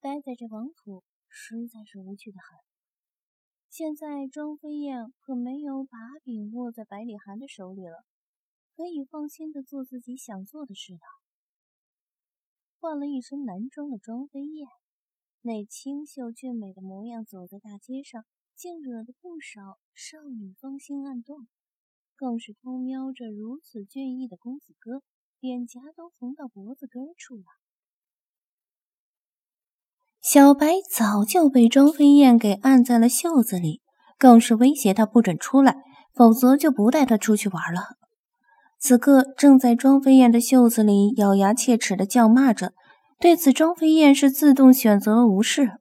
待在这王府实在是无趣的很。现在庄飞燕可没有把柄握在百里寒的手里了，可以放心的做自己想做的事了。换了一身男装的庄飞燕，那清秀俊美的模样，走在大街上，竟惹得不少少女芳心暗动，更是偷瞄着如此俊逸的公子哥，脸颊都红到脖子根处了。小白早就被庄飞燕给按在了袖子里，更是威胁他不准出来，否则就不带他出去玩了。此刻正在庄飞燕的袖子里咬牙切齿的叫骂着，对此庄飞燕是自动选择了无视，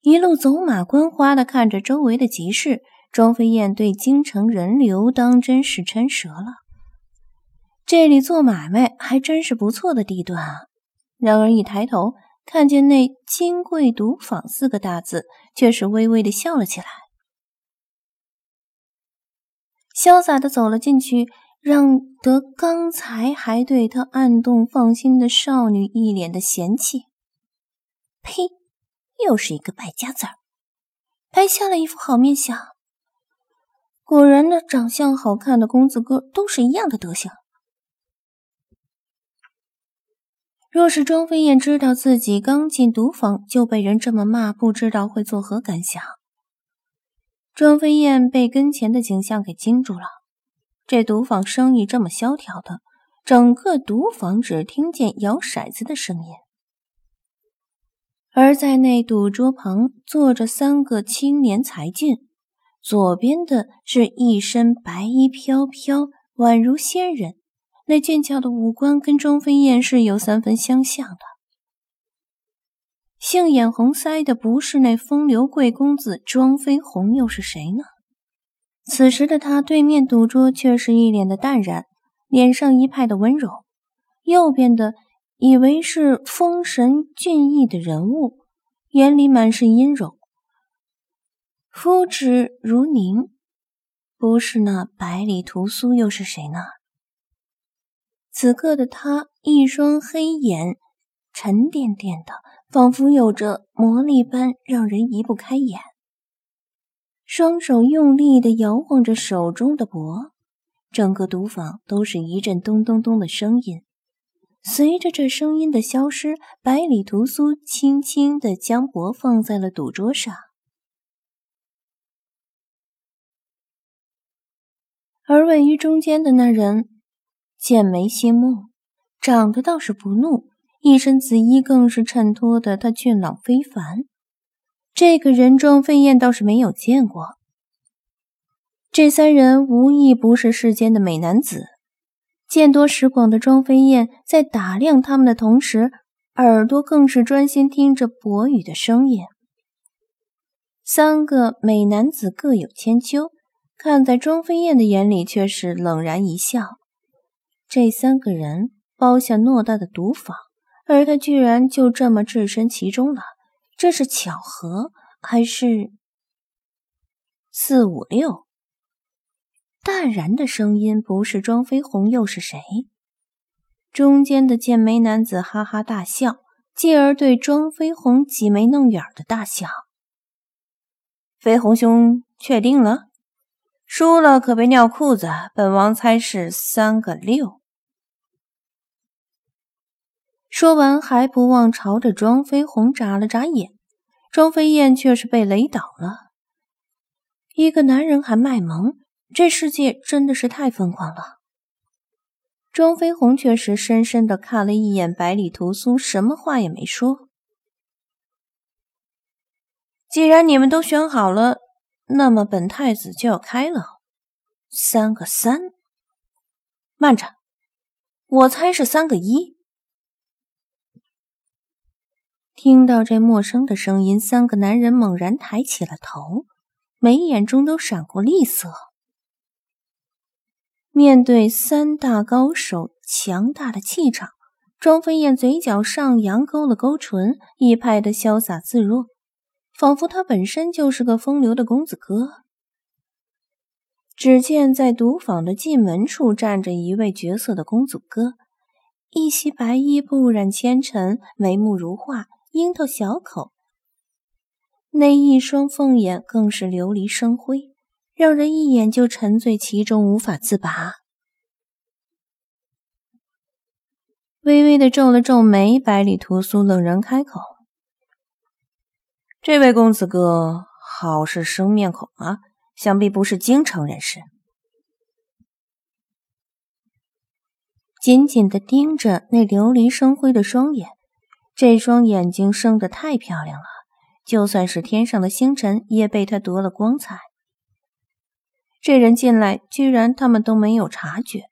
一路走马观花的看着周围的集市。庄飞燕对京城人流当真是撑折了，这里做买卖还真是不错的地段啊！然而一抬头。看见那“金贵赌坊”四个大字，却是微微的笑了起来，潇洒的走了进去，让得刚才还对他暗动放心的少女一脸的嫌弃。呸！又是一个败家子儿，拍下了一副好面相。果然，那长相好看的公子哥都是一样的德行。若是庄飞燕知道自己刚进赌坊就被人这么骂，不知道会作何感想。庄飞燕被跟前的景象给惊住了。这赌坊生意这么萧条的，整个赌坊只听见摇骰子的声音，而在那赌桌旁坐着三个青年才俊，左边的是一身白衣飘飘，宛如仙人。那俊俏的五官跟庄飞燕是有三分相像的。杏眼红腮的不是那风流贵公子庄飞鸿又是谁呢？此时的他对面赌桌却是一脸的淡然，脸上一派的温柔。右边的以为是风神俊逸的人物，眼里满是阴柔，肤质如凝，不是那百里屠苏又是谁呢？此刻的他，一双黑眼沉甸甸的，仿佛有着魔力般，让人移不开眼。双手用力的摇晃着手中的钵，整个赌坊都是一阵咚咚咚的声音。随着这声音的消失，百里屠苏轻轻的将钵放在了赌桌上，而位于中间的那人。剑眉星目，长得倒是不怒，一身紫衣更是衬托的他俊朗非凡。这个人庄飞燕倒是没有见过。这三人无一不是世间的美男子，见多识广的庄飞燕在打量他们的同时，耳朵更是专心听着博宇的声音。三个美男子各有千秋，看在庄飞燕的眼里，却是冷然一笑。这三个人包下偌大的赌坊，而他居然就这么置身其中了，这是巧合还是四五六？淡然的声音不是庄飞鸿又是谁？中间的剑眉男子哈哈大笑，继而对庄飞鸿挤眉弄眼的大笑：“飞鸿兄，确定了？输了可别尿裤子，本王猜是三个六。”说完，还不忘朝着庄飞鸿眨了眨眼。庄飞燕却是被雷倒了。一个男人还卖萌，这世界真的是太疯狂了。庄飞鸿却是深深的看了一眼百里屠苏，什么话也没说。既然你们都选好了，那么本太子就要开了。三个三，慢着，我猜是三个一。听到这陌生的声音，三个男人猛然抬起了头，眉眼中都闪过厉色。面对三大高手强大的气场，庄飞燕嘴角上扬，勾了勾唇，一派的潇洒自若，仿佛他本身就是个风流的公子哥。只见在赌坊的进门处站着一位绝色的公子哥，一袭白衣，不染纤尘，眉目如画。樱桃小口，那一双凤眼更是琉璃生辉，让人一眼就沉醉其中，无法自拔。微微的皱了皱眉，百里屠苏冷然开口：“这位公子哥，好是生面孔啊，想必不是京城人士。”紧紧的盯着那琉璃生辉的双眼，这双眼睛生得太漂亮了，就算是天上的星辰也被他夺了光彩。这人进来，居然他们都没有察觉。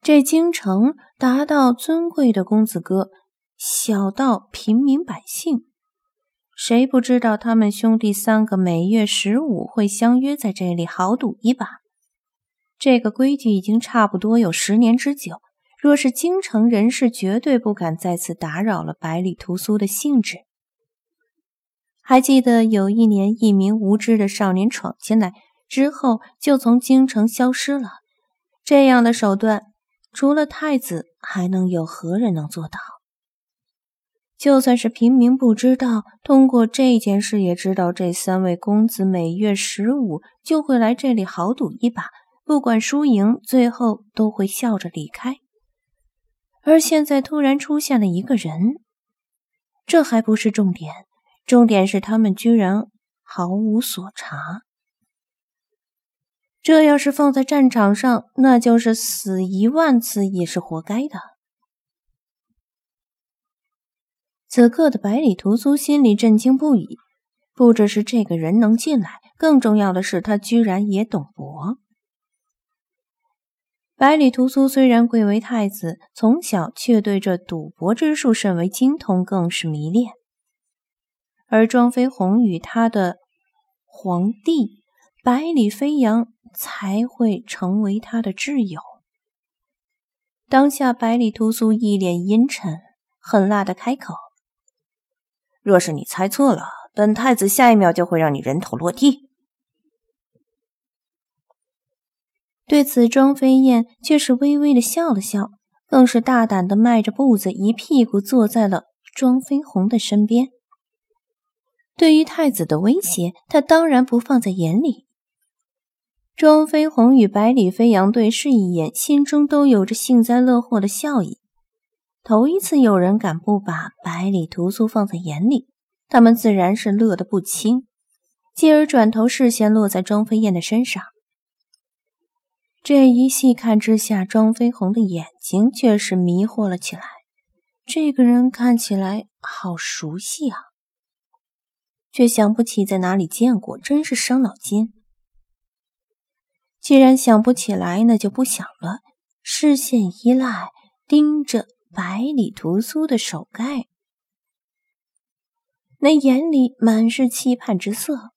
这京城达到尊贵的公子哥，小到平民百姓，谁不知道他们兄弟三个每月十五会相约在这里豪赌一把？这个规矩已经差不多有十年之久。若是京城人士，绝对不敢再次打扰了百里屠苏的兴致。还记得有一年，一名无知的少年闯进来之后，就从京城消失了。这样的手段。除了太子，还能有何人能做到？就算是平民不知道，通过这件事也知道，这三位公子每月十五就会来这里豪赌一把，不管输赢，最后都会笑着离开。而现在突然出现了一个人，这还不是重点，重点是他们居然毫无所察。这要是放在战场上，那就是死一万次也是活该的。此刻的百里屠苏心里震惊不已，不只是这个人能进来，更重要的是他居然也懂博。百里屠苏虽然贵为太子，从小却对这赌博之术甚为精通，更是迷恋。而庄飞鸿与他的皇帝百里飞扬。才会成为他的挚友。当下，百里屠苏一脸阴沉，狠辣的开口：“若是你猜错了，本太子下一秒就会让你人头落地。”对此，庄飞燕却是微微的笑了笑，更是大胆的迈着步子，一屁股坐在了庄飞鸿的身边。对于太子的威胁，他当然不放在眼里。庄飞鸿与百里飞扬对视一眼，心中都有着幸灾乐祸的笑意。头一次有人敢不把百里屠苏放在眼里，他们自然是乐得不轻。继而转头，视线落在庄飞燕的身上。这一细看之下，庄飞鸿的眼睛却是迷惑了起来。这个人看起来好熟悉啊，却想不起在哪里见过，真是伤脑筋。既然想不起来，那就不想了。视线一赖，盯着百里屠苏的手盖，那眼里满是期盼之色。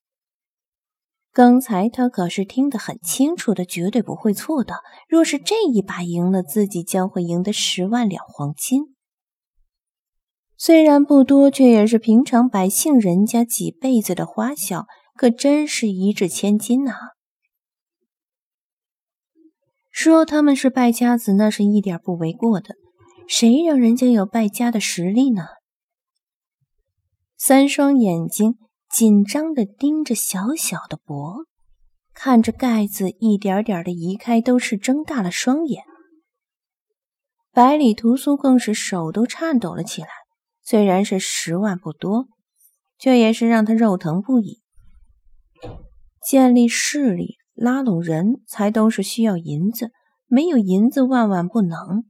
刚才他可是听得很清楚的，绝对不会错的。若是这一把赢了，自己将会赢得十万两黄金，虽然不多，却也是平常百姓人家几辈子的花销，可真是一掷千金呐！说他们是败家子，那是一点不为过的。谁让人家有败家的实力呢？三双眼睛紧张的盯着小小的脖，看着盖子一点点的移开，都是睁大了双眼。百里屠苏更是手都颤抖了起来。虽然是十万不多，却也是让他肉疼不已。建立势力。拉拢人才都是需要银子，没有银子万万不能。